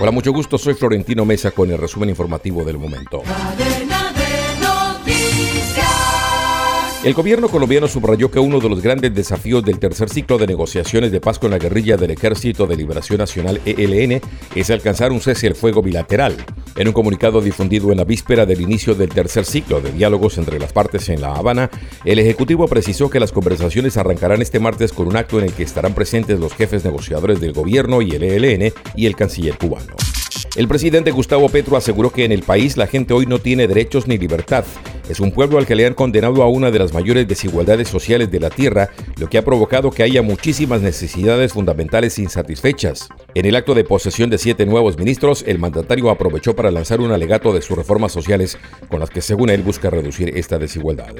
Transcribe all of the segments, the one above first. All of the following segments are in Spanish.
Hola, mucho gusto. Soy Florentino Mesa con el resumen informativo del momento. El gobierno colombiano subrayó que uno de los grandes desafíos del tercer ciclo de negociaciones de paz con la guerrilla del Ejército de Liberación Nacional ELN es alcanzar un cese al fuego bilateral. En un comunicado difundido en la víspera del inicio del tercer ciclo de diálogos entre las partes en La Habana, el Ejecutivo precisó que las conversaciones arrancarán este martes con un acto en el que estarán presentes los jefes negociadores del gobierno y el ELN y el canciller cubano. El presidente Gustavo Petro aseguró que en el país la gente hoy no tiene derechos ni libertad es un pueblo al que le han condenado a una de las mayores desigualdades sociales de la Tierra, lo que ha provocado que haya muchísimas necesidades fundamentales insatisfechas. En el acto de posesión de siete nuevos ministros, el mandatario aprovechó para lanzar un alegato de sus reformas sociales con las que según él busca reducir esta desigualdad.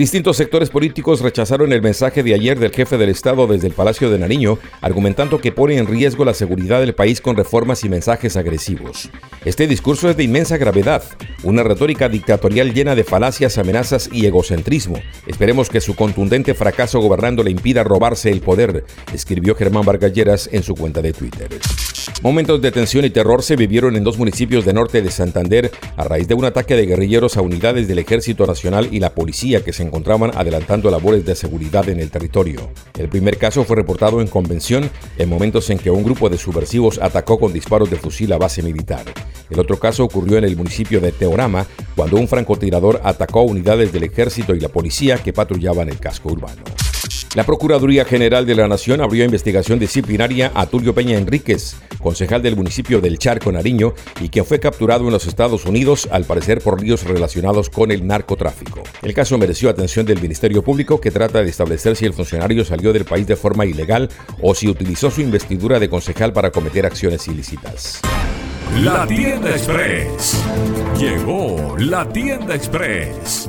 Distintos sectores políticos rechazaron el mensaje de ayer del jefe del Estado desde el Palacio de Nariño, argumentando que pone en riesgo la seguridad del país con reformas y mensajes agresivos. Este discurso es de inmensa gravedad, una retórica dictatorial llena de falacias, amenazas y egocentrismo. Esperemos que su contundente fracaso gobernando le impida robarse el poder, escribió Germán Vargas en su cuenta de Twitter. Momentos de tensión y terror se vivieron en dos municipios de norte de Santander a raíz de un ataque de guerrilleros a unidades del Ejército Nacional y la policía que se encontraban adelantando labores de seguridad en el territorio. El primer caso fue reportado en convención en momentos en que un grupo de subversivos atacó con disparos de fusil a base militar. El otro caso ocurrió en el municipio de Teorama, cuando un francotirador atacó a unidades del ejército y la policía que patrullaban el casco urbano. La Procuraduría General de la Nación abrió investigación disciplinaria a Tulio Peña Enríquez, concejal del municipio del Charco Nariño y quien fue capturado en los Estados Unidos al parecer por líos relacionados con el narcotráfico. El caso mereció atención del Ministerio Público que trata de establecer si el funcionario salió del país de forma ilegal o si utilizó su investidura de concejal para cometer acciones ilícitas. La tienda express. Llegó la tienda express.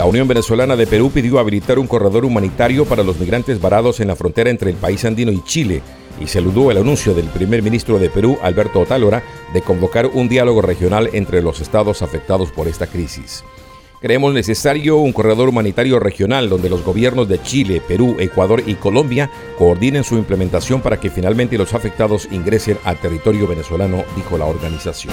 La Unión Venezolana de Perú pidió habilitar un corredor humanitario para los migrantes varados en la frontera entre el país andino y Chile y saludó el anuncio del primer ministro de Perú, Alberto Otálora, de convocar un diálogo regional entre los estados afectados por esta crisis. Creemos necesario un corredor humanitario regional donde los gobiernos de Chile, Perú, Ecuador y Colombia coordinen su implementación para que finalmente los afectados ingresen al territorio venezolano, dijo la organización.